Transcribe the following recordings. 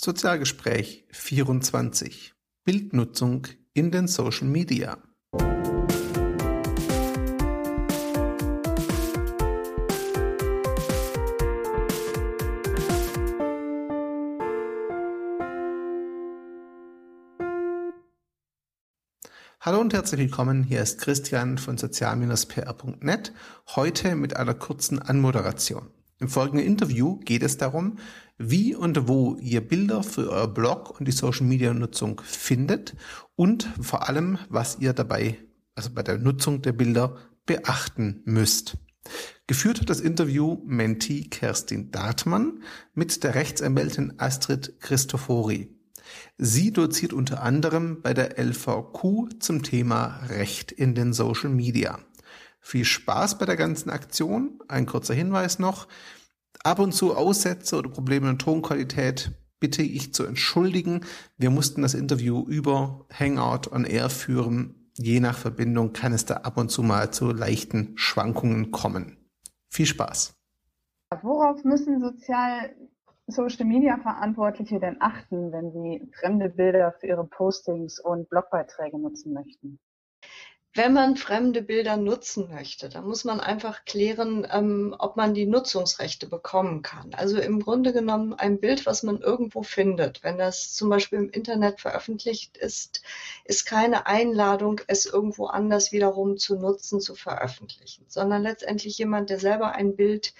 Sozialgespräch 24 Bildnutzung in den Social Media. Hallo und herzlich willkommen, hier ist Christian von sozial-pr.net, heute mit einer kurzen Anmoderation. Im folgenden Interview geht es darum, wie und wo ihr Bilder für euer Blog und die Social Media Nutzung findet und vor allem, was ihr dabei, also bei der Nutzung der Bilder beachten müsst. Geführt hat das Interview Menti Kerstin Dartmann mit der Rechtsanwältin Astrid Christofori. Sie doziert unter anderem bei der LVQ zum Thema Recht in den Social Media. Viel Spaß bei der ganzen Aktion. Ein kurzer Hinweis noch. Ab und zu Aussätze oder Probleme in Tonqualität bitte ich zu entschuldigen. Wir mussten das Interview über Hangout on Air führen. Je nach Verbindung kann es da ab und zu mal zu leichten Schwankungen kommen. Viel Spaß. Worauf müssen sozial Social Media Verantwortliche denn achten, wenn sie fremde Bilder für ihre Postings und Blogbeiträge nutzen möchten? Wenn man fremde Bilder nutzen möchte, dann muss man einfach klären, ähm, ob man die Nutzungsrechte bekommen kann. Also im Grunde genommen ein Bild, was man irgendwo findet, wenn das zum Beispiel im Internet veröffentlicht ist, ist keine Einladung, es irgendwo anders wiederum zu nutzen, zu veröffentlichen, sondern letztendlich jemand, der selber ein Bild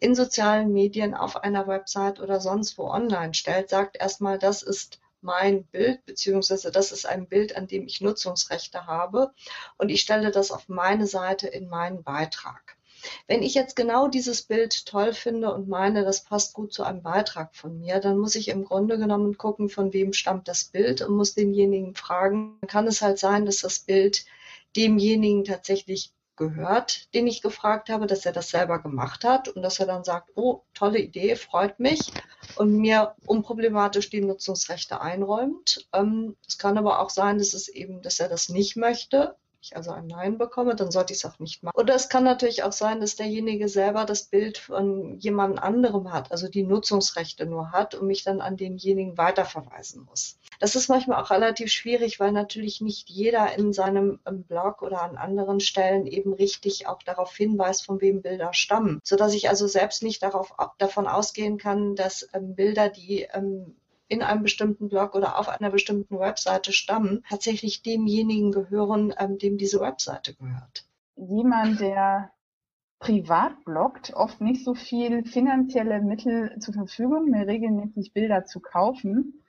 in sozialen Medien auf einer Website oder sonst wo online stellt, sagt erstmal, das ist mein Bild, beziehungsweise das ist ein Bild, an dem ich Nutzungsrechte habe und ich stelle das auf meine Seite in meinen Beitrag. Wenn ich jetzt genau dieses Bild toll finde und meine, das passt gut zu einem Beitrag von mir, dann muss ich im Grunde genommen gucken, von wem stammt das Bild und muss denjenigen fragen. Kann es halt sein, dass das Bild demjenigen tatsächlich gehört, den ich gefragt habe, dass er das selber gemacht hat und dass er dann sagt, oh, tolle Idee, freut mich und mir unproblematisch die Nutzungsrechte einräumt. Ähm, es kann aber auch sein, dass es eben, dass er das nicht möchte ich also ein Nein bekomme, dann sollte ich es auch nicht machen. Oder es kann natürlich auch sein, dass derjenige selber das Bild von jemand anderem hat, also die Nutzungsrechte nur hat und mich dann an denjenigen weiterverweisen muss. Das ist manchmal auch relativ schwierig, weil natürlich nicht jeder in seinem ähm, Blog oder an anderen Stellen eben richtig auch darauf hinweist, von wem Bilder stammen, so dass ich also selbst nicht darauf, davon ausgehen kann, dass ähm, Bilder, die ähm, in einem bestimmten Blog oder auf einer bestimmten Webseite stammen, tatsächlich demjenigen gehören, ähm, dem diese Webseite gehört. Jemand, der privat bloggt, oft nicht so viel finanzielle Mittel zur Verfügung, mir regelmäßig Bilder zu kaufen.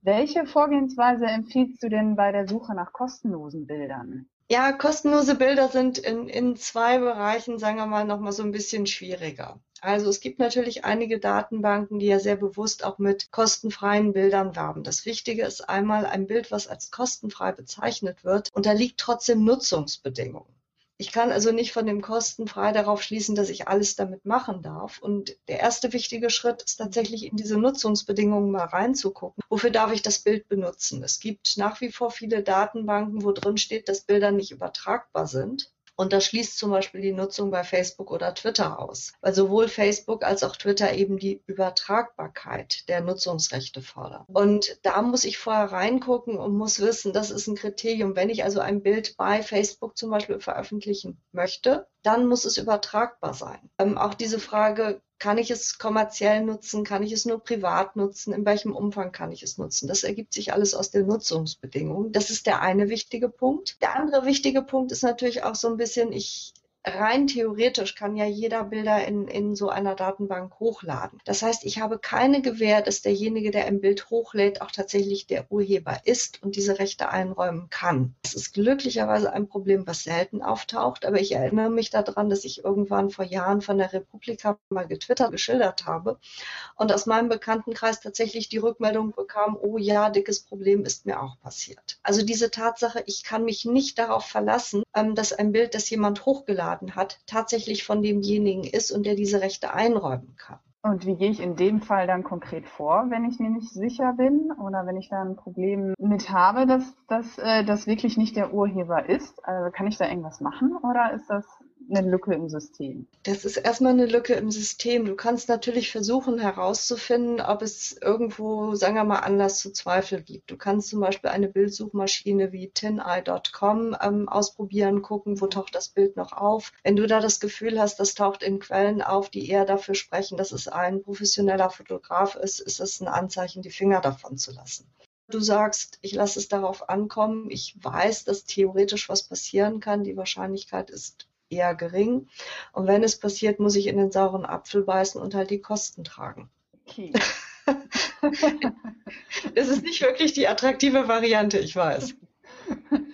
Welche Vorgehensweise empfiehlst du denn bei der Suche nach kostenlosen Bildern? Ja, kostenlose Bilder sind in, in zwei Bereichen, sagen wir mal, nochmal so ein bisschen schwieriger. Also es gibt natürlich einige Datenbanken, die ja sehr bewusst auch mit kostenfreien Bildern werben. Das Wichtige ist einmal ein Bild, was als kostenfrei bezeichnet wird, unterliegt trotzdem Nutzungsbedingungen. Ich kann also nicht von dem kostenfrei darauf schließen, dass ich alles damit machen darf. Und der erste wichtige Schritt ist tatsächlich in diese Nutzungsbedingungen mal reinzugucken. Wofür darf ich das Bild benutzen? Es gibt nach wie vor viele Datenbanken, wo drin steht, dass Bilder nicht übertragbar sind. Und das schließt zum Beispiel die Nutzung bei Facebook oder Twitter aus, weil sowohl Facebook als auch Twitter eben die Übertragbarkeit der Nutzungsrechte fordern. Und da muss ich vorher reingucken und muss wissen, das ist ein Kriterium. Wenn ich also ein Bild bei Facebook zum Beispiel veröffentlichen möchte, dann muss es übertragbar sein. Ähm, auch diese Frage, kann ich es kommerziell nutzen? Kann ich es nur privat nutzen? In welchem Umfang kann ich es nutzen? Das ergibt sich alles aus den Nutzungsbedingungen. Das ist der eine wichtige Punkt. Der andere wichtige Punkt ist natürlich auch so ein bisschen, ich rein theoretisch kann ja jeder Bilder in, in so einer Datenbank hochladen. Das heißt, ich habe keine Gewähr, dass derjenige, der ein Bild hochlädt, auch tatsächlich der Urheber ist und diese Rechte einräumen kann. Das ist glücklicherweise ein Problem, was selten auftaucht, aber ich erinnere mich daran, dass ich irgendwann vor Jahren von der Republika mal getwittert, geschildert habe und aus meinem Bekanntenkreis tatsächlich die Rückmeldung bekam, oh ja, dickes Problem ist mir auch passiert. Also diese Tatsache, ich kann mich nicht darauf verlassen, dass ein Bild, das jemand hochgeladen hat, tatsächlich von demjenigen ist und der diese Rechte einräumen kann. Und wie gehe ich in dem Fall dann konkret vor, wenn ich mir nicht sicher bin oder wenn ich da ein Problem mit habe, dass, dass äh, das wirklich nicht der Urheber ist? Also kann ich da irgendwas machen oder ist das eine Lücke im System? Das ist erstmal eine Lücke im System. Du kannst natürlich versuchen herauszufinden, ob es irgendwo, sagen wir mal, Anlass zu Zweifel gibt. Du kannst zum Beispiel eine Bildsuchmaschine wie tineye.com ähm, ausprobieren, gucken, wo taucht das Bild noch auf. Wenn du da das Gefühl hast, das taucht in Quellen auf, die eher dafür sprechen, dass es ein professioneller Fotograf ist, ist es ein Anzeichen, die Finger davon zu lassen. Du sagst, ich lasse es darauf ankommen. Ich weiß, dass theoretisch was passieren kann. Die Wahrscheinlichkeit ist eher gering. Und wenn es passiert, muss ich in den sauren Apfel beißen und halt die Kosten tragen. Okay. das ist nicht wirklich die attraktive Variante, ich weiß.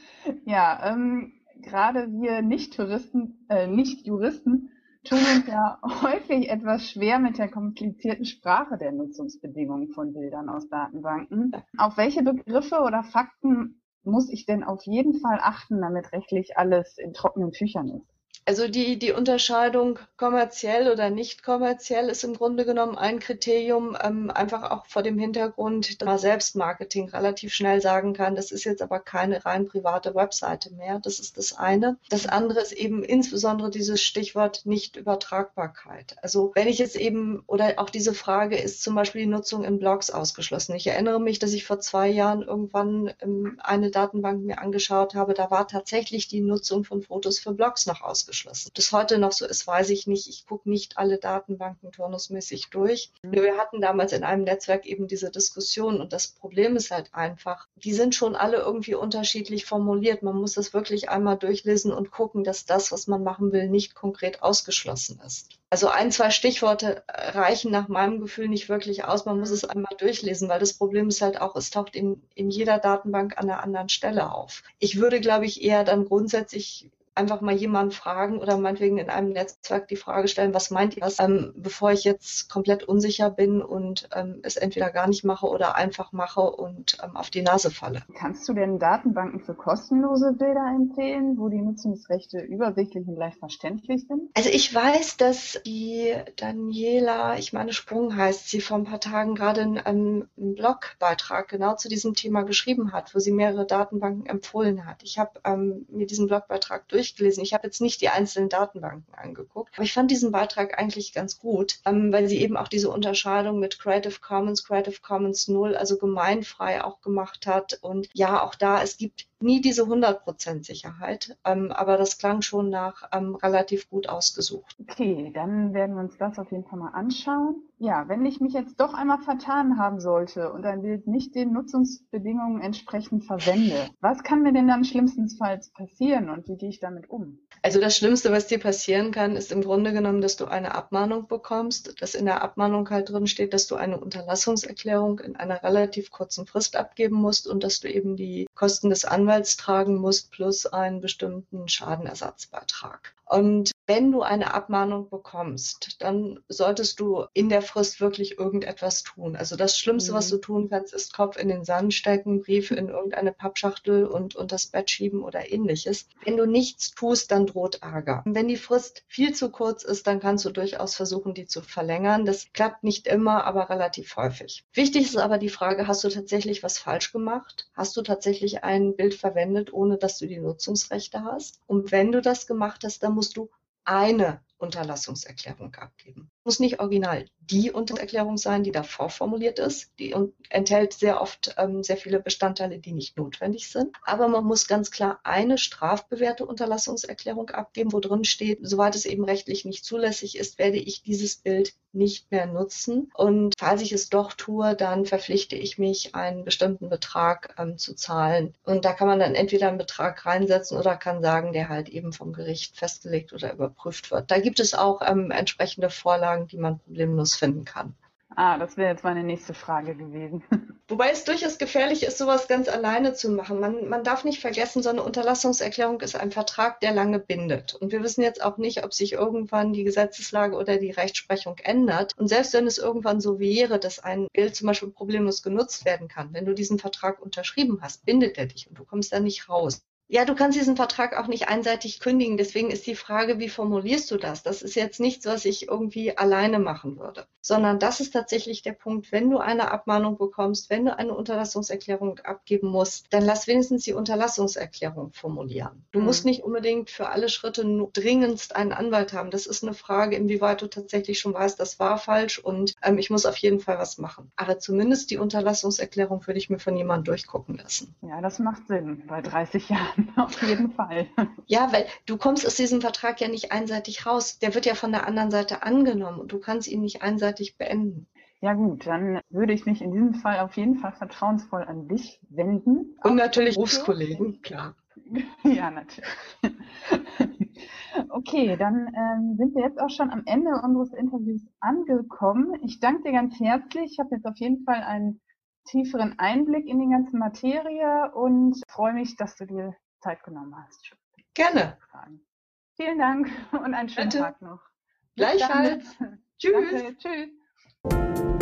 Ja, ähm, gerade wir Nicht-Touristen, äh, Nicht-Juristen tun uns ja häufig etwas schwer mit der komplizierten Sprache der Nutzungsbedingungen von Bildern aus Datenbanken. Auf welche Begriffe oder Fakten muss ich denn auf jeden Fall achten, damit rechtlich alles in trockenen Tüchern ist? Also die, die Unterscheidung kommerziell oder nicht kommerziell ist im Grunde genommen ein Kriterium, ähm, einfach auch vor dem Hintergrund, dass man Selbstmarketing relativ schnell sagen kann, das ist jetzt aber keine rein private Webseite mehr. Das ist das eine. Das andere ist eben insbesondere dieses Stichwort Nichtübertragbarkeit. Also wenn ich jetzt eben, oder auch diese Frage, ist zum Beispiel die Nutzung in Blogs ausgeschlossen. Ich erinnere mich, dass ich vor zwei Jahren irgendwann ähm, eine Datenbank mir angeschaut habe, da war tatsächlich die Nutzung von Fotos für Blogs noch ausgeschlossen ausgeschlossen. Das heute noch so ist, weiß ich nicht. Ich gucke nicht alle Datenbanken turnusmäßig durch. Mhm. Wir hatten damals in einem Netzwerk eben diese Diskussion und das Problem ist halt einfach, die sind schon alle irgendwie unterschiedlich formuliert. Man muss das wirklich einmal durchlesen und gucken, dass das, was man machen will, nicht konkret ausgeschlossen ist. Also ein, zwei Stichworte reichen nach meinem Gefühl nicht wirklich aus. Man muss es einmal durchlesen, weil das Problem ist halt auch, es taucht in, in jeder Datenbank an einer anderen Stelle auf. Ich würde, glaube ich, eher dann grundsätzlich einfach mal jemanden fragen oder meinetwegen in einem Netzwerk die Frage stellen, was meint ihr das, ähm, bevor ich jetzt komplett unsicher bin und ähm, es entweder gar nicht mache oder einfach mache und ähm, auf die Nase falle. Kannst du denn Datenbanken für kostenlose Bilder empfehlen, wo die Nutzungsrechte übersichtlich und leicht verständlich sind? Also ich weiß, dass die Daniela, ich meine Sprung heißt sie, vor ein paar Tagen gerade einen, einen Blogbeitrag genau zu diesem Thema geschrieben hat, wo sie mehrere Datenbanken empfohlen hat. Ich habe ähm, mir diesen Blogbeitrag durch durchgelesen. Ich habe jetzt nicht die einzelnen Datenbanken angeguckt, aber ich fand diesen Beitrag eigentlich ganz gut, ähm, weil sie eben auch diese Unterscheidung mit Creative Commons, Creative Commons Null, also gemeinfrei auch gemacht hat. Und ja, auch da, es gibt nie diese 100% Sicherheit, ähm, aber das klang schon nach ähm, relativ gut ausgesucht. Okay, dann werden wir uns das auf jeden Fall mal anschauen. Ja, wenn ich mich jetzt doch einmal vertan haben sollte und ein Bild nicht den Nutzungsbedingungen entsprechend verwende, was kann mir denn dann schlimmstenfalls passieren und wie gehe ich damit um? Also das Schlimmste, was dir passieren kann, ist im Grunde genommen, dass du eine Abmahnung bekommst, dass in der Abmahnung halt drin steht, dass du eine Unterlassungserklärung in einer relativ kurzen Frist abgeben musst und dass du eben die Kosten des Anwalts tragen musst plus einen bestimmten Schadenersatzbeitrag. Und wenn du eine Abmahnung bekommst, dann solltest du in der Frist wirklich irgendetwas tun. Also das Schlimmste, mhm. was du tun kannst, ist Kopf in den Sand stecken, Briefe in irgendeine Pappschachtel und unter das Bett schieben oder ähnliches. Wenn du nichts tust, dann droht Ärger. wenn die Frist viel zu kurz ist, dann kannst du durchaus versuchen, die zu verlängern. Das klappt nicht immer, aber relativ häufig. Wichtig ist aber die Frage, hast du tatsächlich was falsch gemacht? Hast du tatsächlich ein Bild verwendet, ohne dass du die Nutzungsrechte hast? Und wenn du das gemacht hast, dann musst du eine Unterlassungserklärung abgeben. Muss nicht original die Untererklärung sein, die davor formuliert ist. Die enthält sehr oft ähm, sehr viele Bestandteile, die nicht notwendig sind. Aber man muss ganz klar eine strafbewährte Unterlassungserklärung abgeben, wo drin steht, soweit es eben rechtlich nicht zulässig ist, werde ich dieses Bild nicht mehr nutzen. Und falls ich es doch tue, dann verpflichte ich mich, einen bestimmten Betrag ähm, zu zahlen. Und da kann man dann entweder einen Betrag reinsetzen oder kann sagen, der halt eben vom Gericht festgelegt oder überprüft wird. Da gibt es auch ähm, entsprechende Vorlagen, die man problemlos finden kann. Ah, das wäre jetzt meine nächste Frage gewesen. Wobei es durchaus gefährlich ist, sowas ganz alleine zu machen. Man, man darf nicht vergessen, so eine Unterlassungserklärung ist ein Vertrag, der lange bindet. Und wir wissen jetzt auch nicht, ob sich irgendwann die Gesetzeslage oder die Rechtsprechung ändert. Und selbst wenn es irgendwann so wäre, dass ein Bild zum Beispiel problemlos genutzt werden kann, wenn du diesen Vertrag unterschrieben hast, bindet er dich und du kommst da nicht raus. Ja, du kannst diesen Vertrag auch nicht einseitig kündigen. Deswegen ist die Frage, wie formulierst du das? Das ist jetzt nichts, was ich irgendwie alleine machen würde, sondern das ist tatsächlich der Punkt, wenn du eine Abmahnung bekommst, wenn du eine Unterlassungserklärung abgeben musst, dann lass wenigstens die Unterlassungserklärung formulieren. Du mhm. musst nicht unbedingt für alle Schritte dringendst einen Anwalt haben. Das ist eine Frage, inwieweit du tatsächlich schon weißt, das war falsch und ähm, ich muss auf jeden Fall was machen. Aber zumindest die Unterlassungserklärung würde ich mir von jemandem durchgucken lassen. Ja, das macht Sinn bei 30 Jahren. Auf jeden Fall. Ja, weil du kommst aus diesem Vertrag ja nicht einseitig raus. Der wird ja von der anderen Seite angenommen und du kannst ihn nicht einseitig beenden. Ja gut, dann würde ich mich in diesem Fall auf jeden Fall vertrauensvoll an dich wenden. Und natürlich Berufskollegen, klar. ja, natürlich. Okay, dann ähm, sind wir jetzt auch schon am Ende unseres Interviews angekommen. Ich danke dir ganz herzlich. Ich habe jetzt auf jeden Fall einen tieferen Einblick in die ganze Materie und freue mich, dass du dir Zeit genommen hast. Gerne. Vielen Dank und einen schönen Bitte. Tag noch. Gleichfalls. Tschüss. Danke. Tschüss.